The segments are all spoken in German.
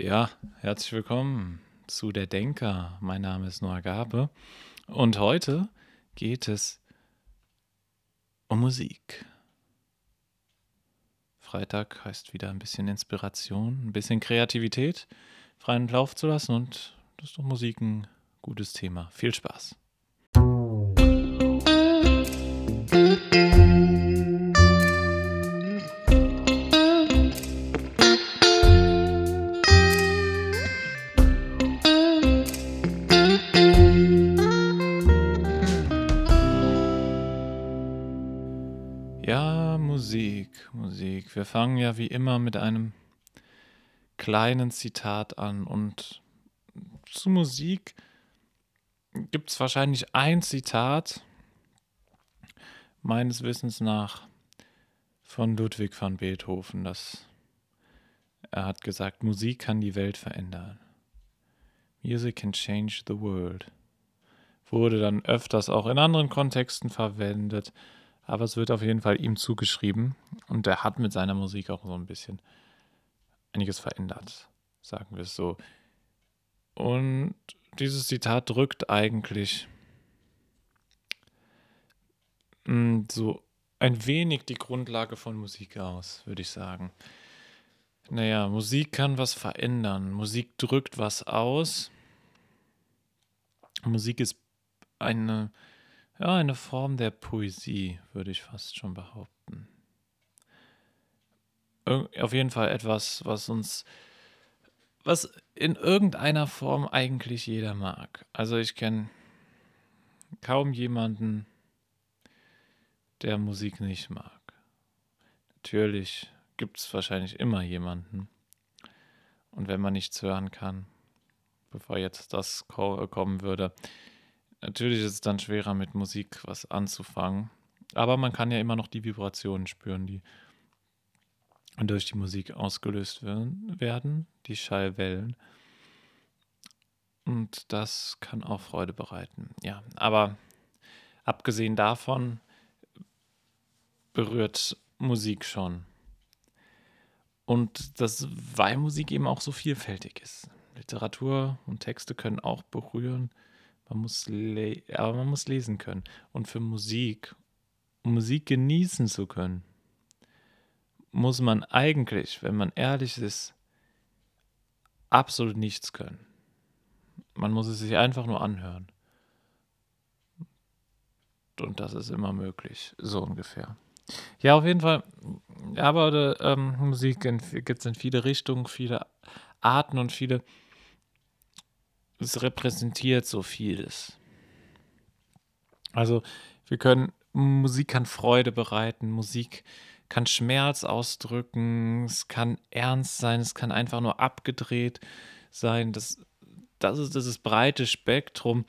Ja, herzlich willkommen zu Der Denker. Mein Name ist Noah Gabe und heute geht es um Musik. Freitag heißt wieder ein bisschen Inspiration, ein bisschen Kreativität freien Lauf zu lassen und das ist doch Musik ein gutes Thema. Viel Spaß. Musik. Wir fangen ja wie immer mit einem kleinen Zitat an und zu Musik gibt es wahrscheinlich ein Zitat, meines Wissens nach, von Ludwig van Beethoven, das er hat gesagt, Musik kann die Welt verändern. Music can change the world. Wurde dann öfters auch in anderen Kontexten verwendet aber es wird auf jeden Fall ihm zugeschrieben und er hat mit seiner Musik auch so ein bisschen einiges verändert, sagen wir es so. Und dieses Zitat drückt eigentlich hm, so ein wenig die Grundlage von Musik aus, würde ich sagen. Naja, Musik kann was verändern. Musik drückt was aus. Musik ist eine ja, eine Form der Poesie, würde ich fast schon behaupten. Auf jeden Fall etwas, was uns, was in irgendeiner Form eigentlich jeder mag. Also ich kenne kaum jemanden, der Musik nicht mag. Natürlich gibt es wahrscheinlich immer jemanden. Und wenn man nichts hören kann, bevor jetzt das kommen würde, Natürlich ist es dann schwerer, mit Musik was anzufangen. Aber man kann ja immer noch die Vibrationen spüren, die durch die Musik ausgelöst werden, die Schallwellen. Und das kann auch Freude bereiten. Ja, aber abgesehen davon berührt Musik schon. Und das, weil Musik eben auch so vielfältig ist. Literatur und Texte können auch berühren. Man muss aber man muss lesen können. Und für Musik, um Musik genießen zu können, muss man eigentlich, wenn man ehrlich ist, absolut nichts können. Man muss es sich einfach nur anhören. Und das ist immer möglich, so ungefähr. Ja, auf jeden Fall. Aber ähm, Musik gibt es in viele Richtungen, viele Arten und viele es repräsentiert so vieles. Also wir können, Musik kann Freude bereiten, Musik kann Schmerz ausdrücken, es kann ernst sein, es kann einfach nur abgedreht sein. Das, das ist dieses breite Spektrum.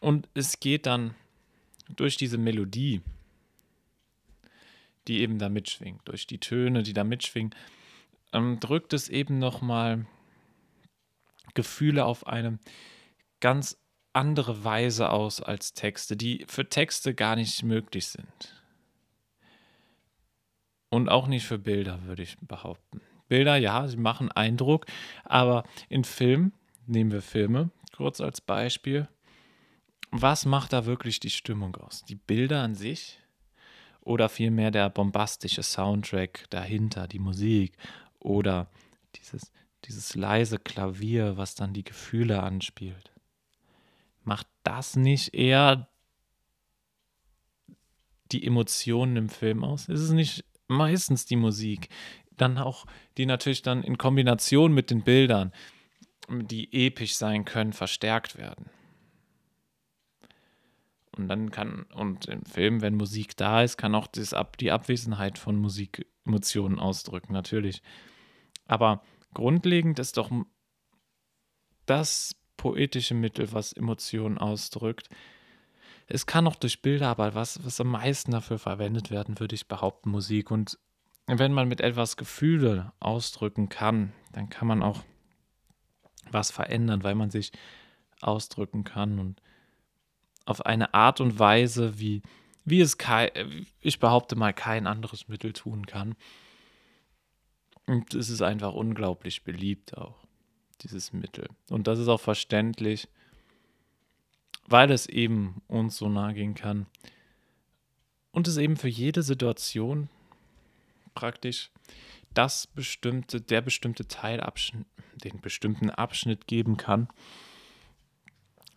Und es geht dann durch diese Melodie, die eben da mitschwingt, durch die Töne, die da mitschwingen, ähm, drückt es eben nochmal Gefühle auf eine ganz andere Weise aus als Texte, die für Texte gar nicht möglich sind. Und auch nicht für Bilder, würde ich behaupten. Bilder, ja, sie machen Eindruck, aber in Film, nehmen wir Filme kurz als Beispiel, was macht da wirklich die Stimmung aus? Die Bilder an sich oder vielmehr der bombastische Soundtrack dahinter, die Musik oder dieses, dieses leise Klavier, was dann die Gefühle anspielt. Macht das nicht eher die Emotionen im Film aus? Ist es nicht meistens die Musik? Dann auch, die natürlich dann in Kombination mit den Bildern, die episch sein können, verstärkt werden. Und dann kann, und im Film, wenn Musik da ist, kann auch das, die Abwesenheit von Musik Emotionen ausdrücken, natürlich. Aber Grundlegend ist doch das poetische Mittel, was Emotionen ausdrückt. Es kann auch durch Bilder, aber was, was am meisten dafür verwendet werden, würde ich behaupten, Musik. Und wenn man mit etwas Gefühle ausdrücken kann, dann kann man auch was verändern, weil man sich ausdrücken kann und auf eine Art und Weise, wie, wie es, ich behaupte mal, kein anderes Mittel tun kann. Und es ist einfach unglaublich beliebt auch, dieses Mittel. Und das ist auch verständlich, weil es eben uns so nahe gehen kann. Und es eben für jede Situation praktisch das bestimmte, der bestimmte Teilabschnitt, den bestimmten Abschnitt geben kann,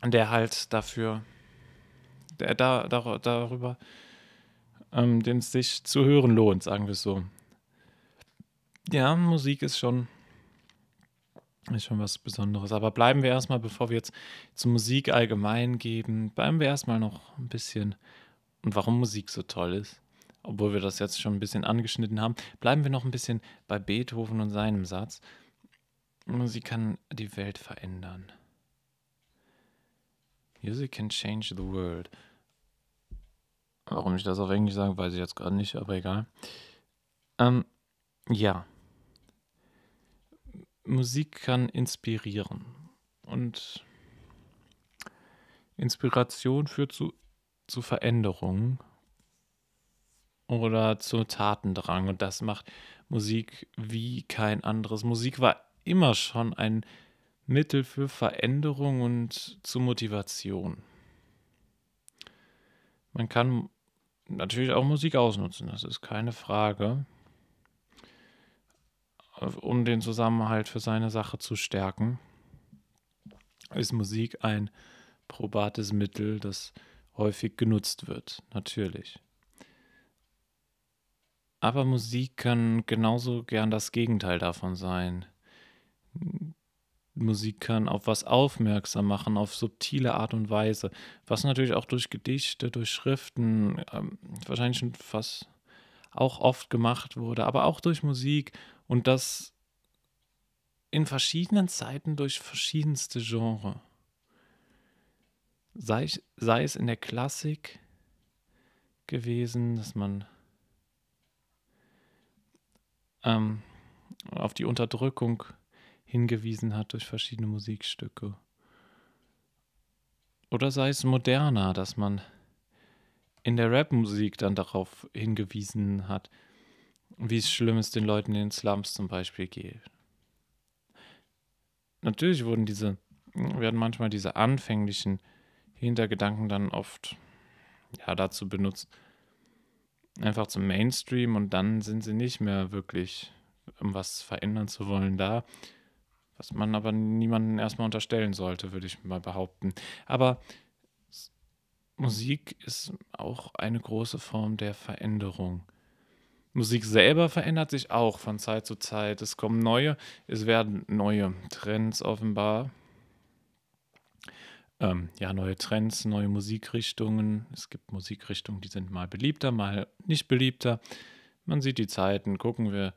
der halt dafür, der da, da darüber, ähm, den es sich zu hören lohnt, sagen wir es so. Ja, Musik ist schon, ist schon was Besonderes. Aber bleiben wir erstmal, bevor wir jetzt zur Musik allgemein geben, bleiben wir erstmal noch ein bisschen und warum Musik so toll ist. Obwohl wir das jetzt schon ein bisschen angeschnitten haben, bleiben wir noch ein bisschen bei Beethoven und seinem Satz. Musik kann die Welt verändern. Music can change the world. Warum ich das auf Englisch sage, weiß ich jetzt gerade nicht, aber egal. Ähm, ja. Musik kann inspirieren. Und Inspiration führt zu, zu Veränderungen oder zu Tatendrang. Und das macht Musik wie kein anderes. Musik war immer schon ein Mittel für Veränderung und zu Motivation. Man kann natürlich auch Musik ausnutzen, das ist keine Frage um den Zusammenhalt für seine Sache zu stärken, ist Musik ein probates Mittel, das häufig genutzt wird, natürlich. Aber Musik kann genauso gern das Gegenteil davon sein. Musik kann auf was aufmerksam machen, auf subtile Art und Weise, was natürlich auch durch Gedichte, durch Schriften, ähm, wahrscheinlich schon fast auch oft gemacht wurde, aber auch durch Musik und das in verschiedenen Zeiten durch verschiedenste Genres. Sei, sei es in der Klassik gewesen, dass man ähm, auf die Unterdrückung hingewiesen hat durch verschiedene Musikstücke. Oder sei es moderner, dass man in der Rapmusik dann darauf hingewiesen hat, wie es schlimm ist, den Leuten in den Slums zum Beispiel geht. Natürlich wurden diese, werden manchmal diese anfänglichen Hintergedanken dann oft ja, dazu benutzt, einfach zum Mainstream und dann sind sie nicht mehr wirklich, um was verändern zu wollen, da. Was man aber niemandem erstmal unterstellen sollte, würde ich mal behaupten. Aber Musik ist auch eine große Form der Veränderung. Musik selber verändert sich auch von Zeit zu Zeit. Es kommen neue, es werden neue Trends offenbar. Ähm, ja, neue Trends, neue Musikrichtungen. Es gibt Musikrichtungen, die sind mal beliebter, mal nicht beliebter. Man sieht die Zeiten, gucken wir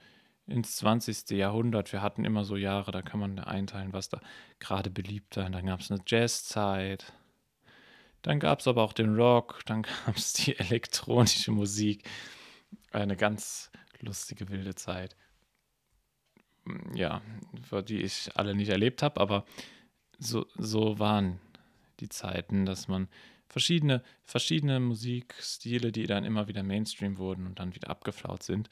ins 20. Jahrhundert. Wir hatten immer so Jahre, da kann man einteilen, was da gerade beliebter. Dann gab es eine Jazzzeit. Dann gab es aber auch den Rock, dann gab es die elektronische Musik. Eine ganz lustige, wilde Zeit. Ja, die ich alle nicht erlebt habe, aber so, so waren die Zeiten, dass man verschiedene, verschiedene Musikstile, die dann immer wieder Mainstream wurden und dann wieder abgeflaut sind.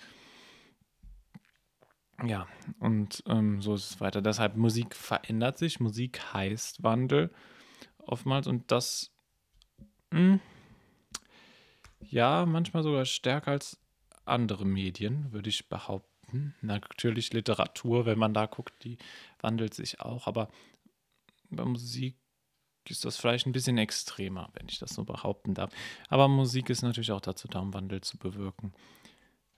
Ja, und ähm, so ist es weiter. Deshalb Musik verändert sich, Musik heißt Wandel oftmals und das, mh, hm, ja, manchmal sogar stärker als andere Medien, würde ich behaupten. Natürlich Literatur, wenn man da guckt, die wandelt sich auch, aber bei Musik ist das vielleicht ein bisschen extremer, wenn ich das so behaupten darf. Aber Musik ist natürlich auch dazu da, um Wandel zu bewirken.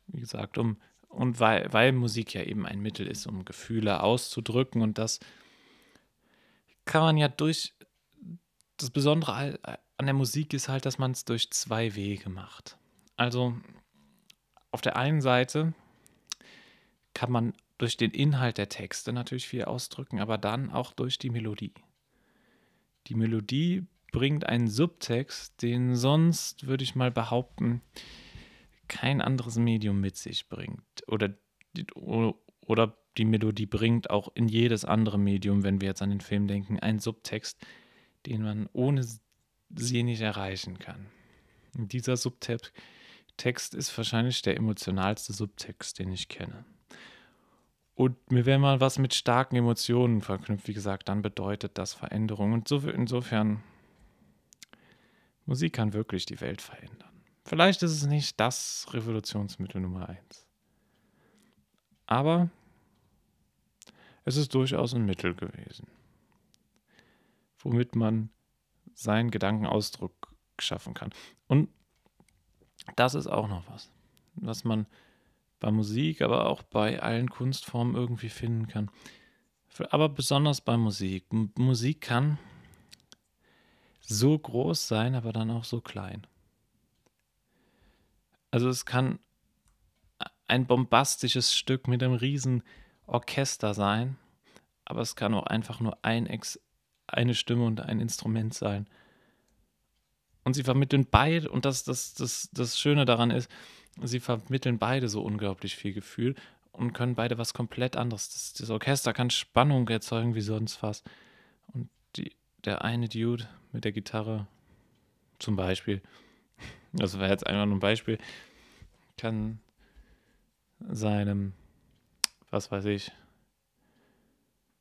Wie gesagt, um und weil, weil Musik ja eben ein Mittel ist, um Gefühle auszudrücken und das kann man ja durch das Besondere an der Musik ist halt, dass man es durch zwei Wege macht. Also auf der einen Seite kann man durch den Inhalt der Texte natürlich viel ausdrücken, aber dann auch durch die Melodie. Die Melodie bringt einen Subtext, den sonst, würde ich mal behaupten, kein anderes Medium mit sich bringt. Oder, oder die Melodie bringt auch in jedes andere Medium, wenn wir jetzt an den Film denken, einen Subtext, den man ohne sie nicht erreichen kann. Und dieser Subtext Text ist wahrscheinlich der emotionalste Subtext, den ich kenne. Und mir wäre mal was mit starken Emotionen verknüpft, wie gesagt, dann bedeutet das Veränderung. Und so, insofern, Musik kann wirklich die Welt verändern. Vielleicht ist es nicht das Revolutionsmittel Nummer eins. Aber es ist durchaus ein Mittel gewesen, womit man seinen Gedankenausdruck schaffen kann. Und das ist auch noch was, was man bei Musik, aber auch bei allen Kunstformen irgendwie finden kann. Aber besonders bei Musik. M Musik kann so groß sein, aber dann auch so klein. Also es kann ein bombastisches Stück mit einem riesen Orchester sein, aber es kann auch einfach nur ein Ex eine Stimme und ein Instrument sein. Und sie vermitteln beide, und das, das, das, das Schöne daran ist, sie vermitteln beide so unglaublich viel Gefühl und können beide was komplett anderes. Das, das Orchester kann Spannung erzeugen wie sonst was. Und die, der eine Dude mit der Gitarre zum Beispiel, das wäre jetzt einfach nur ein Beispiel, kann seinem, was weiß ich,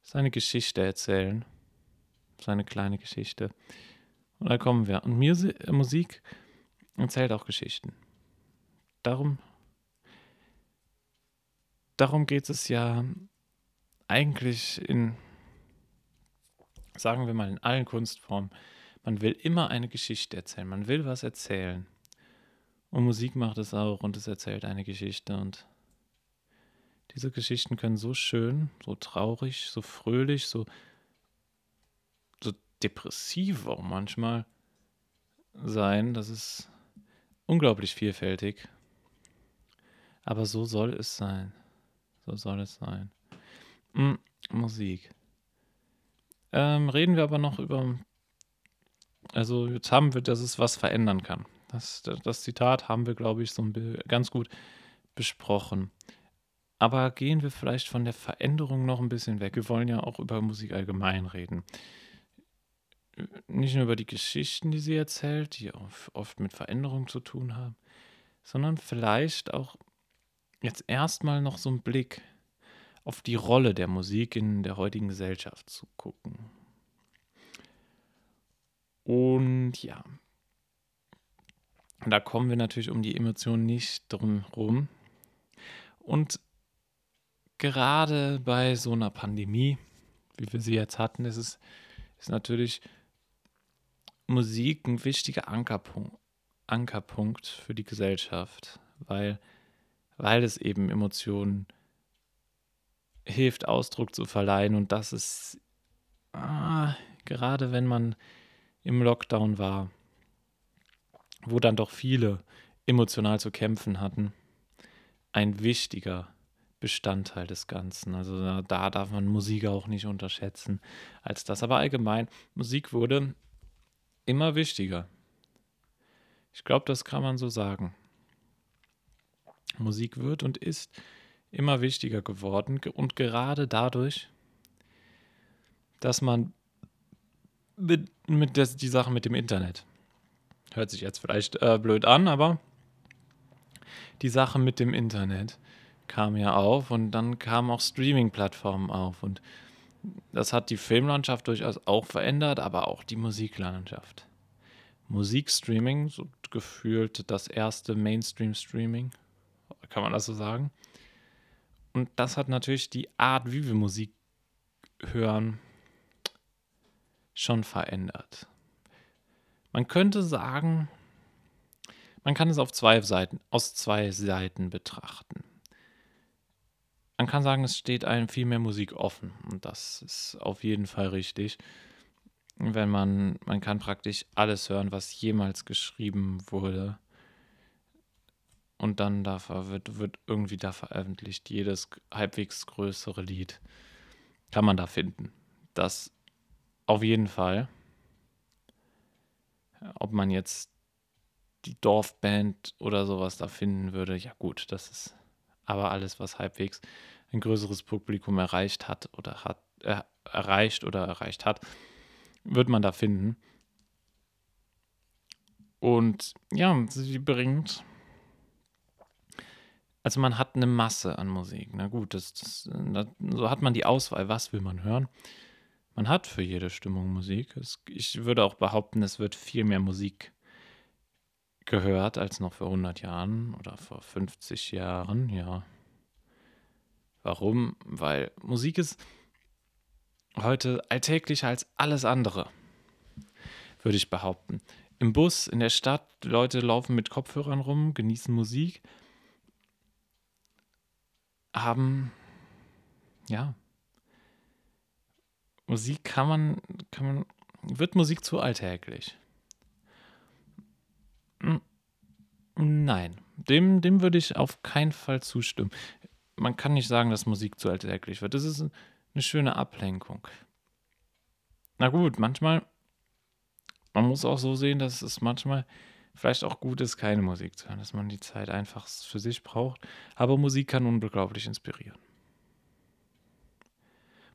seine Geschichte erzählen. Seine kleine Geschichte. Und da kommen wir. Und Musik erzählt auch Geschichten darum, darum geht es ja eigentlich in, sagen wir mal, in allen Kunstformen. Man will immer eine Geschichte erzählen, man will was erzählen. Und Musik macht es auch und es erzählt eine Geschichte. Und diese Geschichten können so schön, so traurig, so fröhlich, so depressiv auch manchmal sein. Das ist unglaublich vielfältig. Aber so soll es sein. So soll es sein. Hm, Musik. Ähm, reden wir aber noch über. Also, jetzt haben wir, dass es was verändern kann. Das, das Zitat haben wir, glaube ich, so ganz gut besprochen. Aber gehen wir vielleicht von der Veränderung noch ein bisschen weg. Wir wollen ja auch über Musik allgemein reden. Nicht nur über die Geschichten, die sie erzählt, die oft mit Veränderung zu tun haben, sondern vielleicht auch jetzt erstmal noch so einen Blick auf die Rolle der Musik in der heutigen Gesellschaft zu gucken. Und ja, da kommen wir natürlich um die Emotionen nicht drum rum. Und gerade bei so einer Pandemie, wie wir sie jetzt hatten, ist es ist natürlich Musik ein wichtiger Ankerpunkt, Ankerpunkt für die Gesellschaft, weil weil es eben Emotionen hilft, Ausdruck zu verleihen. Und das ist ah, gerade wenn man im Lockdown war, wo dann doch viele emotional zu kämpfen hatten, ein wichtiger Bestandteil des Ganzen. Also da darf man Musik auch nicht unterschätzen als das. Aber allgemein, Musik wurde immer wichtiger. Ich glaube, das kann man so sagen. Musik wird und ist immer wichtiger geworden und gerade dadurch, dass man mit, mit der, die Sache mit dem Internet, hört sich jetzt vielleicht äh, blöd an, aber die Sache mit dem Internet kam ja auf und dann kamen auch Streaming-Plattformen auf und das hat die Filmlandschaft durchaus auch verändert, aber auch die Musiklandschaft. Musikstreaming, so gefühlt das erste Mainstream-Streaming, kann man das so sagen? Und das hat natürlich die Art, wie wir Musik hören, schon verändert. Man könnte sagen, man kann es auf zwei Seiten, aus zwei Seiten betrachten. Man kann sagen, es steht einem viel mehr Musik offen. Und das ist auf jeden Fall richtig. Wenn man, man kann praktisch alles hören, was jemals geschrieben wurde und dann da wird, wird irgendwie da veröffentlicht. Jedes halbwegs größere Lied kann man da finden. Das auf jeden Fall. Ob man jetzt die Dorfband oder sowas da finden würde, ja gut, das ist aber alles, was halbwegs ein größeres Publikum erreicht hat oder hat äh, erreicht oder erreicht hat, wird man da finden. Und ja, sie bringt Also man hat eine Masse an Musik. Na gut, das, das, das, so hat man die Auswahl, was will man hören. Man hat für jede Stimmung Musik. Es, ich würde auch behaupten, es wird viel mehr Musik gehört als noch vor 100 Jahren oder vor 50 Jahren, ja. Warum? Weil Musik ist heute alltäglicher als alles andere, würde ich behaupten. Im Bus, in der Stadt, Leute laufen mit Kopfhörern rum, genießen Musik, haben, ja, Musik kann man, kann man, wird Musik zu alltäglich? Hm, nein, dem, dem würde ich auf keinen Fall zustimmen. Man kann nicht sagen, dass Musik zu alltäglich wird. Das ist eine schöne Ablenkung. Na gut, manchmal, man muss auch so sehen, dass es manchmal vielleicht auch gut ist, keine Musik zu hören, dass man die Zeit einfach für sich braucht. Aber Musik kann unglaublich inspirieren.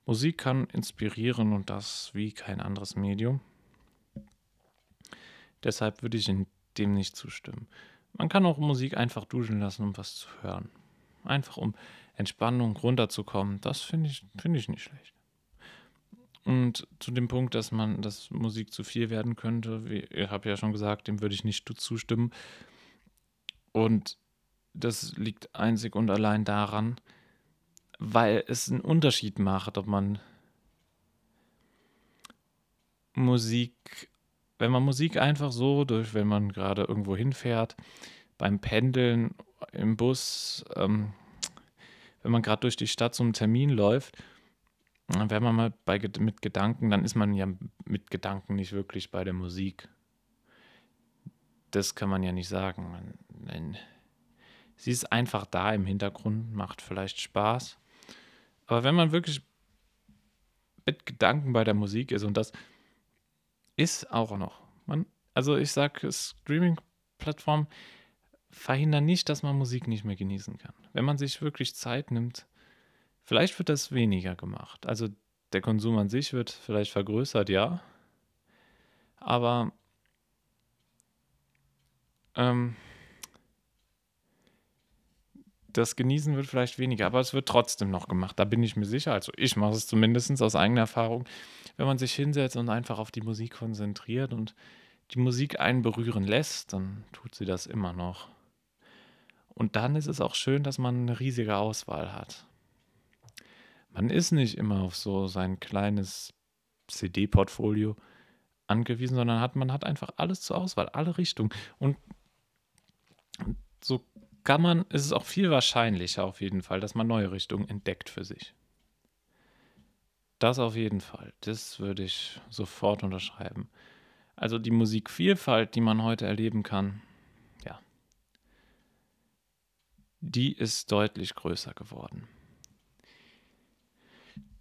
Musik kann inspirieren und das wie kein anderes Medium. Deshalb würde ich dem nicht zustimmen. Man kann auch Musik einfach duschen lassen, um was zu hören. Einfach um Entspannung runterzukommen. Das finde ich, find ich nicht schlecht. Und zu dem Punkt, dass man, dass Musik zu viel werden könnte, wie ich habe ja schon gesagt, dem würde ich nicht zustimmen. Und das liegt einzig und allein daran, weil es einen Unterschied macht, ob man Musik, wenn man Musik einfach so durch, wenn man gerade irgendwo hinfährt, beim Pendeln, im Bus, ähm, wenn man gerade durch die Stadt zum Termin läuft, wenn man mal bei, mit Gedanken, dann ist man ja mit Gedanken nicht wirklich bei der Musik. Das kann man ja nicht sagen. Man, sie ist einfach da im Hintergrund, macht vielleicht Spaß. Aber wenn man wirklich mit Gedanken bei der Musik ist, und das ist auch noch, man, also ich sage, Streaming-Plattformen verhindern nicht, dass man Musik nicht mehr genießen kann. Wenn man sich wirklich Zeit nimmt, vielleicht wird das weniger gemacht. Also der Konsum an sich wird vielleicht vergrößert, ja. Aber ähm, das Genießen wird vielleicht weniger, aber es wird trotzdem noch gemacht. Da bin ich mir sicher. Also ich mache es zumindest aus eigener Erfahrung. Wenn man sich hinsetzt und einfach auf die Musik konzentriert und die Musik einen berühren lässt, dann tut sie das immer noch. Und dann ist es auch schön, dass man eine riesige Auswahl hat. Man ist nicht immer auf so sein kleines CD-Portfolio angewiesen, sondern hat, man hat einfach alles zur Auswahl, alle Richtungen. Und so kann man, ist es auch viel wahrscheinlicher auf jeden Fall, dass man neue Richtungen entdeckt für sich. Das auf jeden Fall. Das würde ich sofort unterschreiben. Also die Musikvielfalt, die man heute erleben kann, ja, die ist deutlich größer geworden.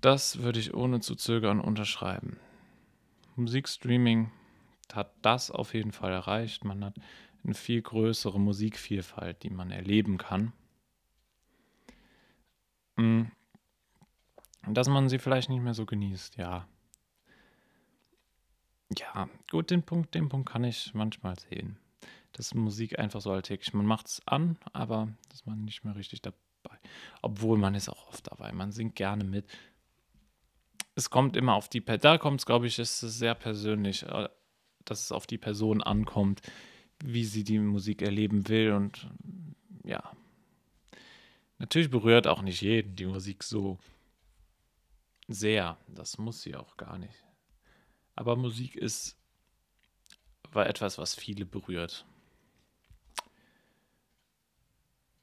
Das würde ich ohne zu zögern unterschreiben. Musikstreaming hat das auf jeden Fall erreicht. Man hat eine viel größere Musikvielfalt, die man erleben kann. Mm. Dass man sie vielleicht nicht mehr so genießt, ja. Ja, gut, den Punkt, den Punkt kann ich manchmal sehen. Dass Musik einfach so alltäglich, man macht es an, aber ist man nicht mehr richtig dabei. Obwohl man ist auch oft dabei, man singt gerne mit. Es kommt immer auf die, da kommt es, glaube ich, ist sehr persönlich, äh, dass es auf die Person ankommt, wie sie die Musik erleben will. Und ja, natürlich berührt auch nicht jeden die Musik so sehr. Das muss sie auch gar nicht. Aber Musik ist war etwas, was viele berührt.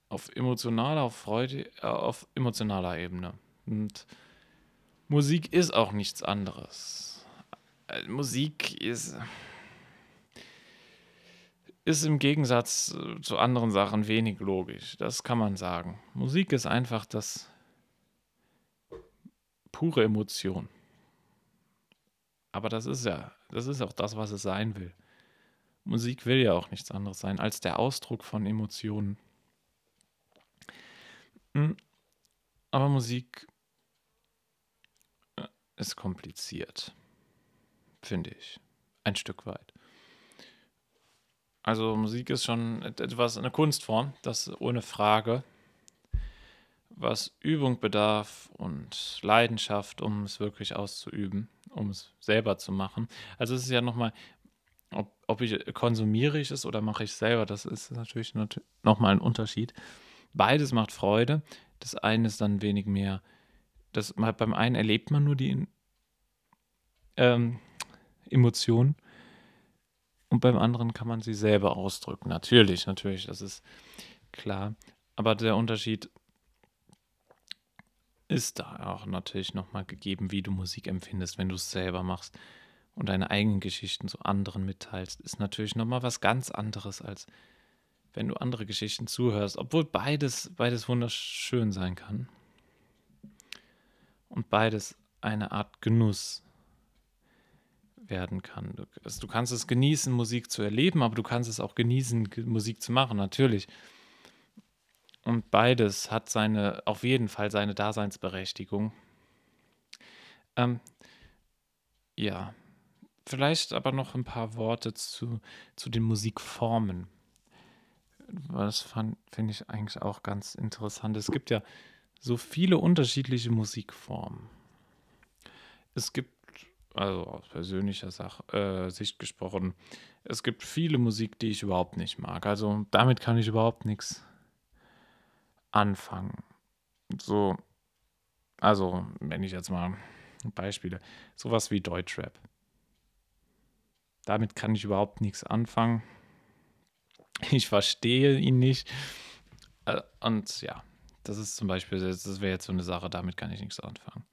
Auf emotionaler, auf Freude, äh, auf emotionaler Ebene. Und Musik ist auch nichts anderes. Äh, Musik ist ist im Gegensatz äh, zu anderen Sachen wenig logisch. Das kann man sagen. Musik ist einfach das pure Emotion. Aber das ist ja, das ist auch das, was es sein will. Musik will ja auch nichts anderes sein als der Ausdruck von Emotionen. Hm. Aber Musik äh, ist kompliziert, finde ich. Ein Stück weit. Also Musik ist schon etwas eine Kunstform, das ohne Frage. was Übung bedarf und Leidenschaft, um es wirklich auszuüben, um es selber zu machen. Also es ist ja nochmal, ob, ob ich konsumiere ich es oder mache ich es selber, das ist natürlich nochmal ein Unterschied. Beides macht Freude. Das eine ist dann wenig mehr. Das, beim einen erlebt man nur die ähm, Emotionen und beim anderen kann man sie selber ausdrücken. Natürlich, natürlich, das ist klar. Aber der Unterschied ist da auch natürlich nochmal gegeben, wie du Musik empfindest, wenn du es selber machst und deine eigenen Geschichten zu anderen mitteilst, ist natürlich nochmal was ganz anderes, als wenn du andere Geschichten zuhörst, obwohl beides, beides wunderschön sein kann. Und beides eine Art Genuss werden kann. Du, also du kannst es genießen, Musik zu erleben, aber du kannst es auch genießen, Musik zu machen, natürlich. Und beides hat seine, auf jeden Fall seine Daseinsberechtigung. Ähm, ja, vielleicht aber noch ein paar Worte zu, zu den Musikformen. Das finde ich eigentlich auch ganz interessant. Es gibt ja so viele unterschiedliche Musikformen. Es gibt, also aus persönlicher Sach äh, Sicht gesprochen, es gibt viele Musik, die ich überhaupt nicht mag. Also damit kann ich überhaupt nichts anfangen. So, also, wenn ich jetzt mal Beispiele, sowas wie Deutschrap. Damit kann ich überhaupt nichts anfangen. Ich verstehe ihn nicht. Äh, und ja, das ist zum Beispiel, das wäre jetzt so eine Sache, damit kann ich nichts anfangen.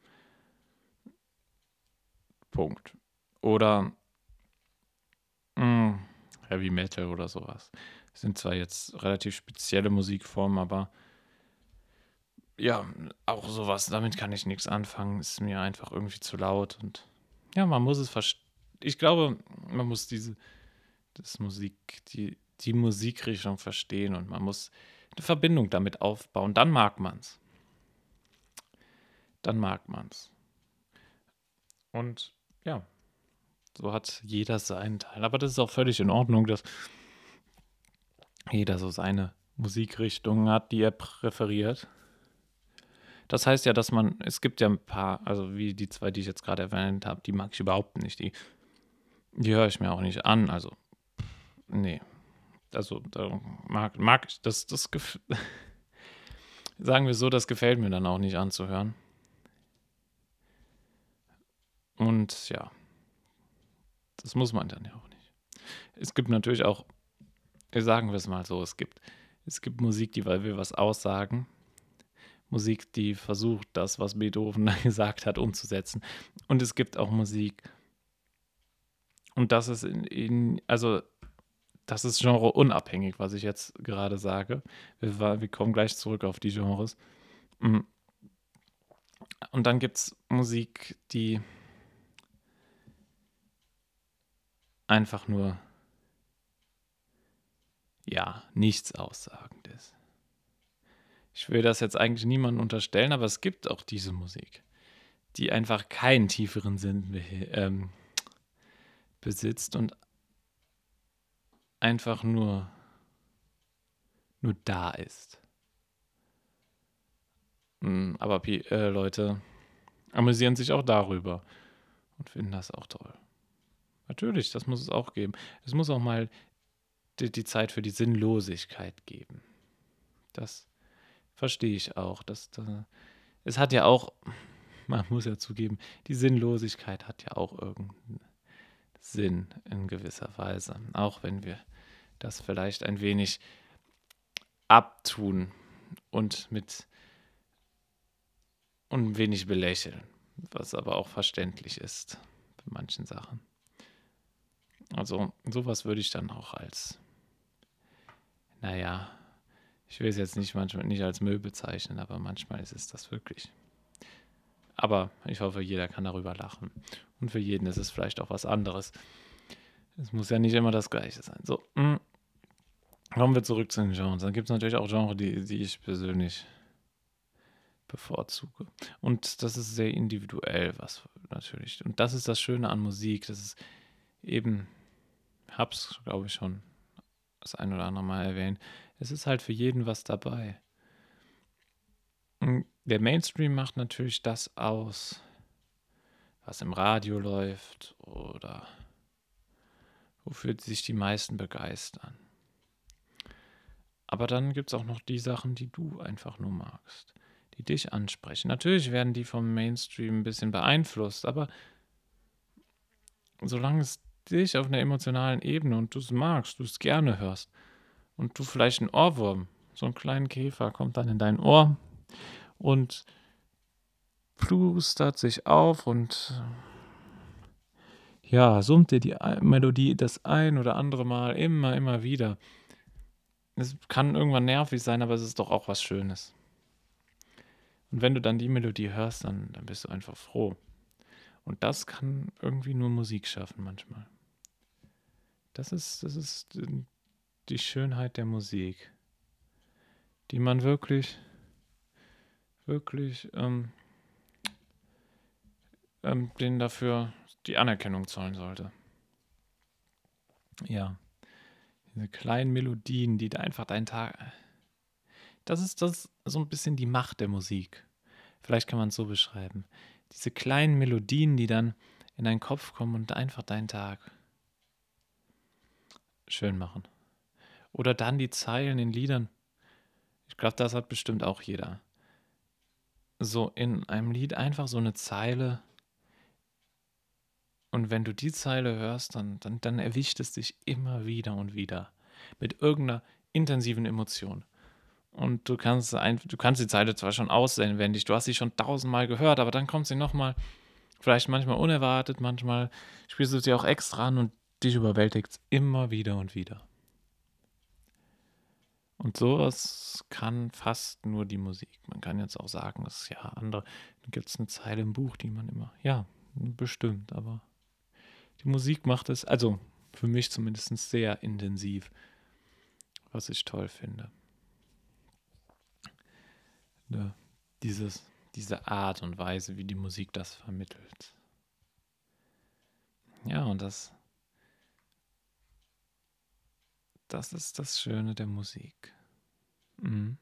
Punkt. Oder mh, hm, Heavy Metal oder sowas. Sind zwar jetzt relativ spezielle Musikformen, aber ja, auch sowas, damit kann ich nichts anfangen. Ist mir einfach irgendwie zu laut und ja, man muss es verstehen. Ich glaube, man muss diese das Musik, die, die Musikrichtung verstehen und man muss eine Verbindung damit aufbauen. Dann mag man es. Dann mag man es. Und ja, so hat jeder seinen Teil. Aber das ist auch völlig in Ordnung, dass jeder so seine Musikrichtung hat, die er präferiert. Das heißt ja, dass man, es gibt ja ein paar, also wie die zwei, die ich jetzt gerade erwähnt habe, die mag ich überhaupt nicht. Die, die höre ich mir auch nicht an. Also, nee. Also, da mag, mag ich das, das sagen wir so, das gefällt mir dann auch nicht anzuhören. Und ja, das muss man dann ja auch nicht. Es gibt natürlich auch, sagen wir es mal so, es gibt, es gibt Musik, die will was aussagen Musik, die versucht, das, was Beethoven gesagt hat, umzusetzen. Und es gibt auch Musik. Und das ist in, in also das ist Genre unabhängig, was ich jetzt gerade sage. Wir, wir kommen gleich zurück auf die Genres. Mm. Und dann gibt es Musik, die einfach nur, ja, nichts aussagend ist. Ich will das jetzt eigentlich niemandem unterstellen, aber es gibt auch diese Musik, die einfach keinen tieferen Sinn ähm, besitzt und einfach nur, nur da ist. Hm, aber äh, Leute amüsieren sich auch darüber und finden das auch toll. Natürlich, das muss es auch geben. Es muss auch mal die, die Zeit für die Sinnlosigkeit geben. Das verstehe ich auch. Dass, dass, es hat ja auch, man muss ja zugeben, die Sinnlosigkeit hat ja auch irgendeinen Sinn in gewisser Weise. Auch wenn wir das vielleicht ein wenig abtun und mit und ein wenig belächeln, was aber auch verständlich ist bei manchen Sachen. Also sowas würde ich dann auch als, naja, ich will es jetzt nicht manchmal nicht als Müll bezeichnen, aber manchmal ist es das wirklich. Aber ich hoffe, jeder kann darüber lachen. Und für jeden ist es vielleicht auch was anderes. Es muss ja nicht immer das Gleiche sein. So, mh. Mm. kommen wir zurück zu den Genres. Dann gibt es natürlich auch Genres, die, die ich persönlich bevorzuge. Und das ist sehr individuell, was natürlich. Und das ist das Schöne an Musik. Das ist eben, hab's, glaube ich, schon das ein oder andere Mal erwähnt, es ist halt für jeden was dabei. Der Mainstream macht natürlich das aus, was im Radio läuft oder wofür sich die meisten begeistern. Aber dann gibt es auch noch die Sachen, die du einfach nur magst, die dich ansprechen. Natürlich werden die vom Mainstream ein bisschen beeinflusst, aber solange es dich auf einer emotionalen Ebene und du es magst, du es gerne hörst und du vielleicht einen Ohrwurm, so einen kleinen Käfer kommt dann in dein Ohr und plustert sich auf und ja, summt dir die Melodie das ein oder andere Mal immer, immer wieder. Es kann irgendwann nervig sein, aber es ist doch auch was Schönes. Und wenn du dann die Melodie hörst, dann, dann bist du einfach froh. Und das kann irgendwie nur Musik schaffen manchmal. Das ist, das ist die Schönheit der Musik, die man wirklich, wirklich ähm, ähm, denen dafür die Anerkennung zollen sollte. Ja. Diese kleinen Melodien, die da einfach deinen Tag. Das ist das so ein bisschen die Macht der Musik. Vielleicht kann man es so beschreiben. Diese kleinen Melodien, die dann in deinen Kopf kommen und einfach deinen Tag schön machen. Oder dann die Zeilen in Liedern. Ich glaube, das hat bestimmt auch jeder. So in einem Lied einfach so eine Zeile, und wenn du die Zeile hörst, dann, dann, dann erwischt es dich immer wieder und wieder mit irgendeiner intensiven Emotion. Und du kannst, ein, du kannst die Zeile zwar schon auswendig, du hast sie schon tausendmal gehört, aber dann kommt sie nochmal, vielleicht manchmal unerwartet, manchmal spielst du sie auch extra an und dich überwältigt immer wieder und wieder. Und sowas kann fast nur die Musik. Man kann jetzt auch sagen, es ist ja andere, da gibt es eine Zeile im Buch, die man immer, ja, bestimmt, aber die Musik macht es, also für mich zumindest sehr intensiv, was ich toll finde. Ja, dieses, diese Art und Weise, wie die Musik das vermittelt. Ja, und das, das ist das Schöne der Musik. Mhm.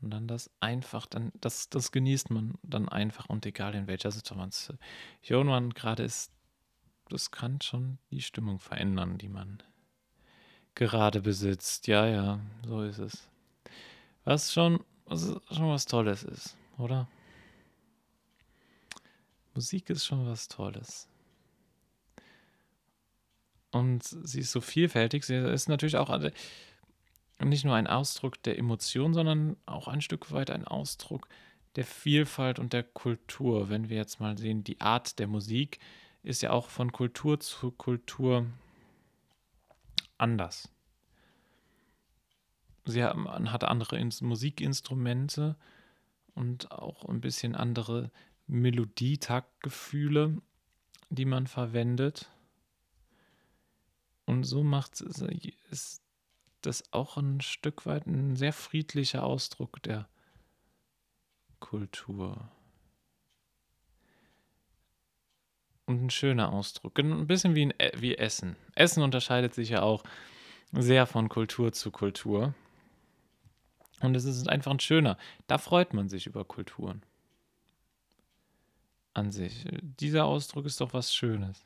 Und dann das einfach, dann, das, das genießt man dann einfach und egal in welcher Situation man gerade ist, das kann schon die Stimmung verändern, die man gerade besitzt. Ja, ja, so ist es. Was schon, was schon was Tolles ist, oder? Musik ist schon was Tolles. Und sie ist so vielfältig. Sie ist natürlich auch nicht nur ein Ausdruck der Emotion, sondern auch ein Stück weit ein Ausdruck der Vielfalt und der Kultur. Wenn wir jetzt mal sehen, die Art der Musik ist ja auch von Kultur zu Kultur anders. Sie hat andere Musikinstrumente und auch ein bisschen andere Melodietaktgefühle, die man verwendet. Und so macht es das auch ein Stück weit ein sehr friedlicher Ausdruck der Kultur. Und ein schöner Ausdruck. Ein bisschen wie, ein, e, wie Essen. Essen unterscheidet sich ja auch sehr von Kultur zu Kultur. Und es ist einfach ein schöner. Da freut man sich über Kulturen. An sich. Dieser Ausdruck ist doch was Schönes.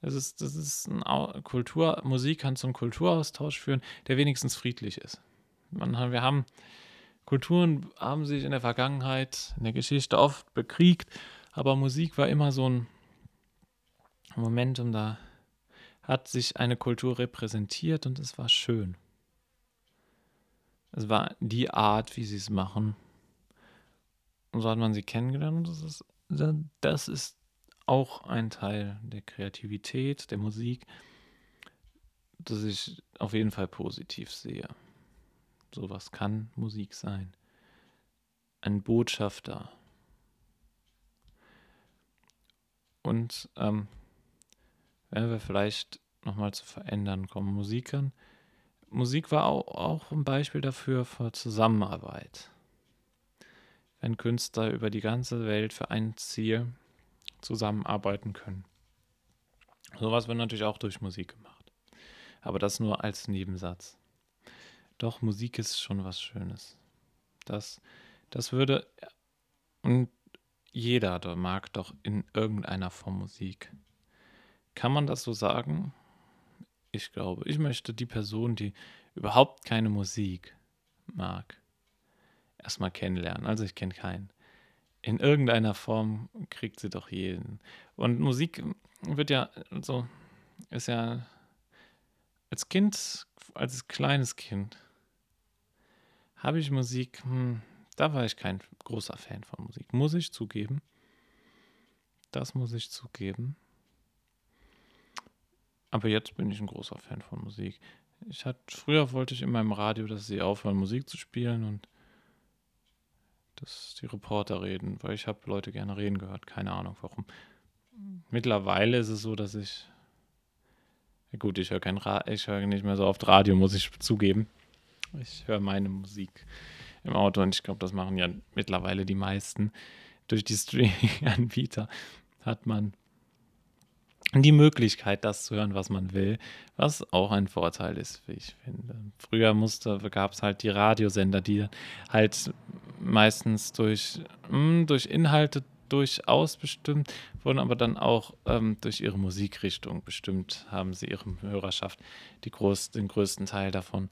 Das ist, das ist ein Kultur, Musik kann zum Kulturaustausch führen, der wenigstens friedlich ist. Man, wir haben Kulturen haben sich in der Vergangenheit, in der Geschichte oft bekriegt, aber Musik war immer so ein Momentum, da hat sich eine Kultur repräsentiert und es war schön. Es war die Art, wie sie es machen. Und so hat man sie kennengelernt das ist, das ist auch ein Teil der Kreativität, der Musik, das ich auf jeden Fall positiv sehe. Sowas kann Musik sein. Ein Botschafter. Und ähm, wenn wir vielleicht nochmal zu verändern kommen, Musikern. Musik war auch, auch ein Beispiel dafür für Zusammenarbeit. Wenn Künstler über die ganze Welt für ein Ziel zusammenarbeiten können. Sowas wird natürlich auch durch Musik gemacht. Aber das nur als Nebensatz. Doch, Musik ist schon was Schönes. Das, das würde. Und jeder mag doch in irgendeiner Form Musik. Kann man das so sagen? Ich glaube, ich möchte die Person, die überhaupt keine Musik mag, erstmal kennenlernen. Also ich kenne keinen. In irgendeiner Form kriegt sie doch jeden. Und Musik wird ja so, ist ja als Kind, als kleines Kind, habe ich Musik, hm, da war ich kein großer Fan von Musik. Muss ich zugeben. Das muss ich zugeben. Aber jetzt bin ich ein großer Fan von Musik. Ich hatte, früher wollte ich in meinem Radio, dass sie aufhören, Musik zu spielen und dass die Reporter reden, weil ich habe Leute gerne reden gehört. Keine Ahnung warum. Mittlerweile ist es so, dass ich gut, ich höre kein ich höre nicht mehr so oft Radio, muss ich zugeben. Ich höre meine Musik im Auto und ich glaube, das machen ja mittlerweile die meisten. Durch die Streaming-Anbieter hat man die Möglichkeit, das zu hören, was man will, was auch ein Vorteil ist, wie ich finde. Früher gab es halt die Radiosender, die halt meistens durch, mh, hm, durch Inhalte durchaus bestimmt, wurden aber dann auch ähm, durch ihre Musikrichtung bestimmt, haben sie ihre Hörerschaft die groß, den größten Teil davon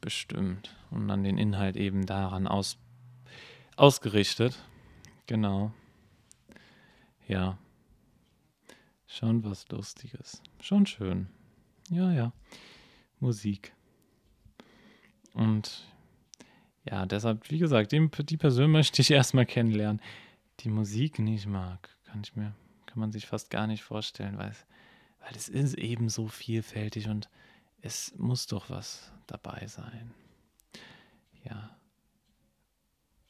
bestimmt und dann den Inhalt eben daran aus, ausgerichtet. Genau. Ja. Schon was Lustiges. Schon schön. Ja, ja. Musik. Und ja, deshalb, wie gesagt, die, die Person möchte ich erstmal kennenlernen. Die Musik nicht mag, kann ich mir, kann man sich fast gar nicht vorstellen, weil es, weil es ist eben so vielfältig und es muss doch was dabei sein. Ja.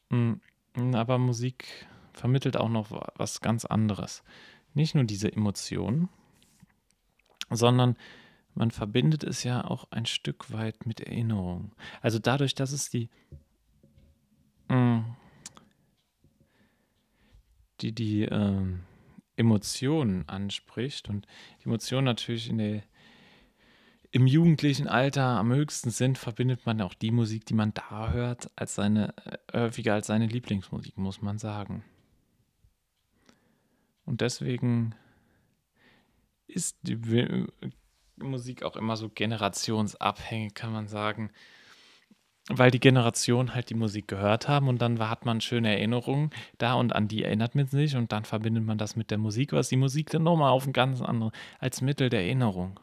Hm, aber Musik vermittelt auch noch was ganz anderes nicht nur diese Emotionen, sondern man verbindet es ja auch ein Stück weit mit Erinnerung. Also dadurch, dass es die, mm, die, die äh, Emotionen anspricht und die Emotionen natürlich in der, im jugendlichen Alter am höchsten sind, verbindet man auch die Musik, die man da hört, als seine, äh, häufiger als seine Lieblingsmusik, muss man sagen. Und deswegen ist die Musik auch immer so generationsabhängig, kann man sagen. Weil die Generation halt die Musik gehört haben und dann hat man schöne Erinnerungen da und an die erinnert man sich und dann verbindet man das mit der Musik, was die Musik dann nochmal auf ein ganz anderes, als Mittel der Erinnerung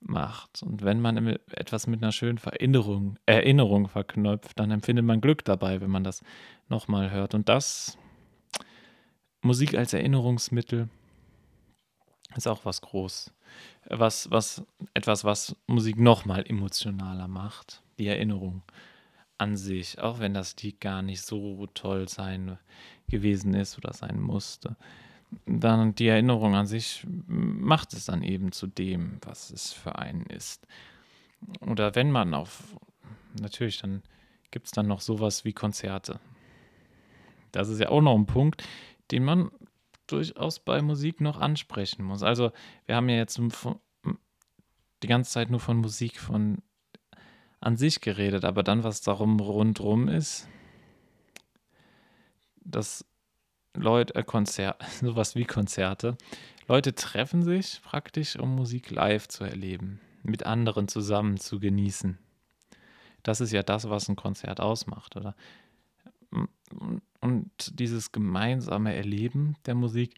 macht. Und wenn man etwas mit einer schönen Erinnerung, Erinnerung verknüpft, dann empfindet man Glück dabei, wenn man das nochmal hört. Und das Musik als Erinnerungsmittel ist auch was groß. Was, was, etwas, was Musik nochmal emotionaler macht. Die Erinnerung an sich, auch wenn das Lied gar nicht so toll sein gewesen ist oder sein musste. Dann die Erinnerung an sich macht es dann eben zu dem, was es für einen ist. Oder wenn man auf, natürlich, dann gibt es dann noch sowas wie Konzerte. Das ist ja auch noch ein Punkt, den man durchaus bei Musik noch ansprechen muss. Also wir haben ja jetzt die ganze Zeit nur von Musik von an sich geredet, aber dann, was darum rundrum ist, dass Leute, äh, Konzert, sowas wie Konzerte, Leute treffen sich praktisch, um Musik live zu erleben, mit anderen zusammen zu genießen. Das ist ja das, was ein Konzert ausmacht, oder? Und dieses gemeinsame Erleben der Musik,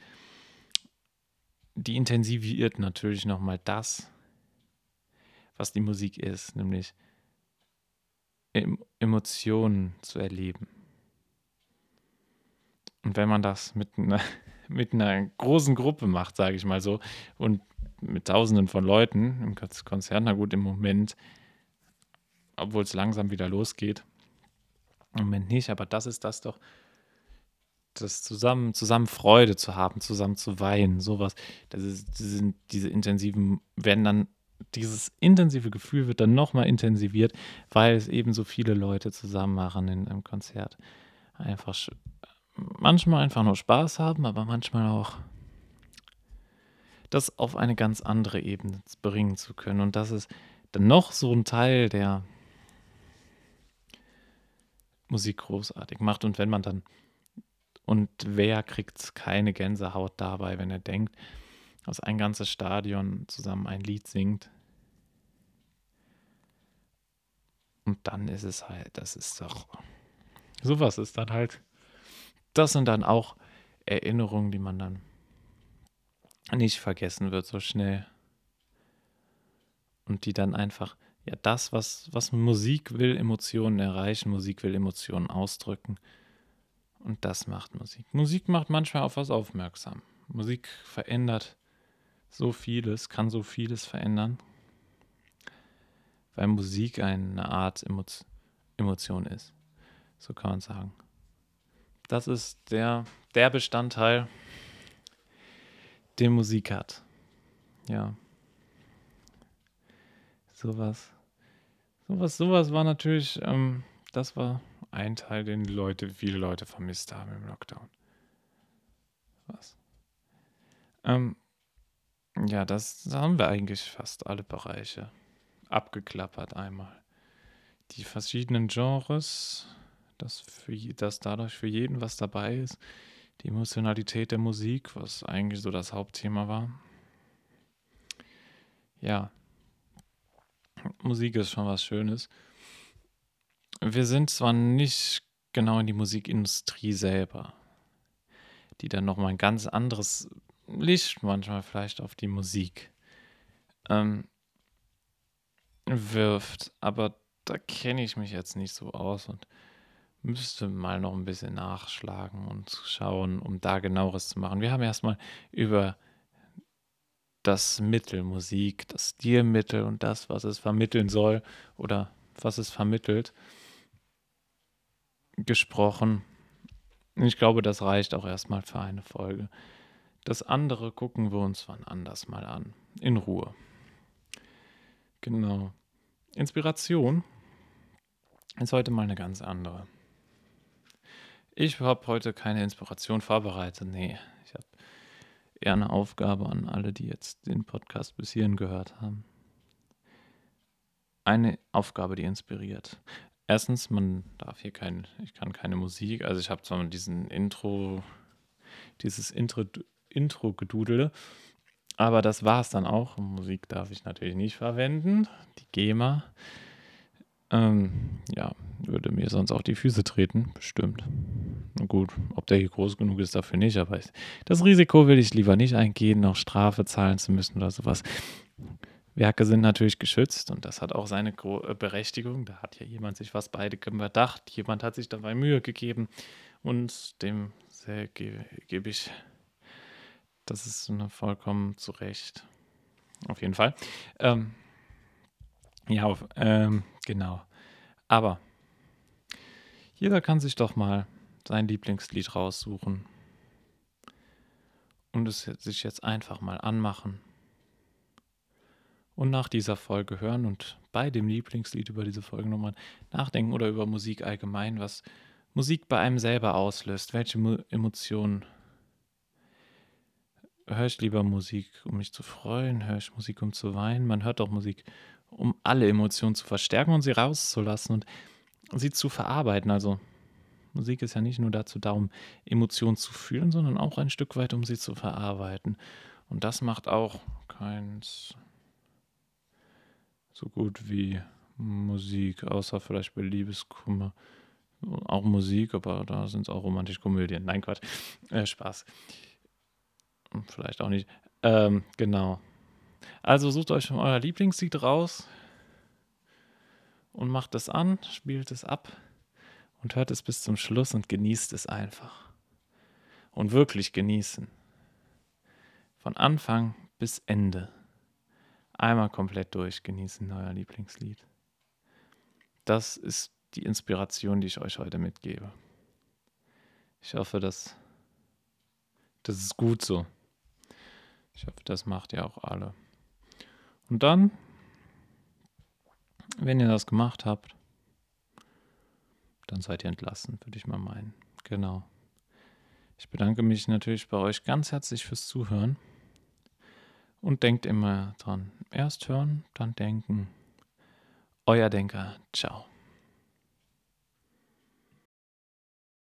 die intensiviert natürlich nochmal das, was die Musik ist, nämlich Emotionen zu erleben. Und wenn man das mit einer, mit einer großen Gruppe macht, sage ich mal so, und mit Tausenden von Leuten im Konzert, na gut, im Moment, obwohl es langsam wieder losgeht, im Moment nicht, aber das ist das doch, das zusammen, zusammen Freude zu haben, zusammen zu weinen, sowas. Das diese, diese intensiven, werden dann, dieses intensive Gefühl wird dann nochmal intensiviert, weil es eben so viele Leute zusammen machen in einem Konzert. Einfach manchmal einfach nur Spaß haben, aber manchmal auch das auf eine ganz andere Ebene bringen zu können. Und das ist dann noch so ein Teil der Musik großartig macht. Und wenn man dann, und wer kriegt keine Gänsehaut dabei, wenn er denkt, dass ein ganzes Stadion zusammen ein Lied singt. Und dann ist es halt, das ist doch, sowas ist dann halt, das sind dann auch Erinnerungen, die man dann nicht vergessen wird so schnell. Und die dann einfach, ja, das, was, was Musik will, Emotionen erreichen, Musik will Emotionen ausdrücken. Und das macht Musik. Musik macht manchmal auf was aufmerksam. Musik verändert so vieles, kann so vieles verändern, weil Musik eine Art Emotion ist. So kann man sagen. Das ist der, der Bestandteil, den Musik hat. Ja. Sowas. Sowas, sowas war natürlich, ähm, das war ein Teil, den Leute, viele Leute vermisst haben im Lockdown. Was? Ähm, ja, das, das haben wir eigentlich fast alle Bereiche abgeklappert einmal. Die verschiedenen Genres, dass, für, dass dadurch für jeden was dabei ist. Die Emotionalität der Musik, was eigentlich so das Hauptthema war. Ja, Musik ist schon was Schönes. Wir sind zwar nicht genau in die Musikindustrie selber, die dann nochmal ein ganz anderes Licht manchmal vielleicht auf die Musik ähm, wirft, aber da kenne ich mich jetzt nicht so aus und müsste mal noch ein bisschen nachschlagen und schauen, um da genaueres zu machen. Wir haben erstmal über das Mittel Musik, das Stilmittel und das, was es vermitteln soll oder was es vermittelt, gesprochen. Ich glaube, das reicht auch erstmal für eine Folge. Das andere gucken wir uns wann anders mal an. In Ruhe. Genau. Inspiration ist heute mal eine ganz andere. Ich habe heute keine Inspiration vorbereitet. Nee, ich habe eher eine Aufgabe an alle, die jetzt den Podcast bis hierhin gehört haben. Eine Aufgabe, die inspiriert. Erstens, man darf hier kein, ich kann keine Musik, also ich habe zwar diesen Intro, dieses Intro, Intro-Gedudele. Aber das war es dann auch. Musik darf ich natürlich nicht verwenden. Die GEMA. Ähm, ja, würde mir sonst auch die Füße treten, bestimmt. Gut, ob der hier groß genug ist, dafür nicht, aber das Risiko will ich lieber nicht eingehen, noch Strafe zahlen zu müssen oder sowas. Werke sind natürlich geschützt und das hat auch seine äh, Berechtigung. Da hat ja jemand sich was beide gedacht, jemand hat sich dabei Mühe gegeben und dem gebe ich das ist vollkommen zu Recht. Auf jeden Fall. Ähm, ja, ähm, genau. Aber jeder kann sich doch mal sein Lieblingslied raussuchen und es sich jetzt einfach mal anmachen und nach dieser Folge hören und bei dem Lieblingslied über diese Folge nochmal nachdenken oder über Musik allgemein, was Musik bei einem selber auslöst, welche Emotionen höre ich lieber Musik, um mich zu freuen? Höre ich Musik, um zu weinen? Man hört auch Musik, um alle Emotionen zu verstärken und sie rauszulassen und sie zu verarbeiten. Also Musik ist ja nicht nur dazu da, um Emotionen zu fühlen, sondern auch ein Stück weit, um sie zu verarbeiten. Und das macht auch keins so gut wie Musik, außer vielleicht bei Liebeskummer. Auch Musik, aber da sind es auch romantische Komödien. Nein, Quatsch. Äh, Spaß. Vielleicht auch nicht. Ähm, genau. Also sucht euch euer Lieblingslied raus und macht es an, spielt es ab und hört es bis zum Schluss und genießt es einfach. Und wirklich genießen. Von Anfang bis Ende. Einmal komplett durch genießen euer Lieblingslied. Das ist die Inspiration, die ich euch heute mitgebe. Ich hoffe, dass das ist gut so. Ich hoffe, das macht ihr auch alle. Und dann, wenn ihr das gemacht habt, dann seid ihr entlassen, würde ich mal meinen. Genau. Ich bedanke mich natürlich bei euch ganz herzlich fürs Zuhören. Und denkt immer dran, erst hören, dann denken. Euer Denker, ciao.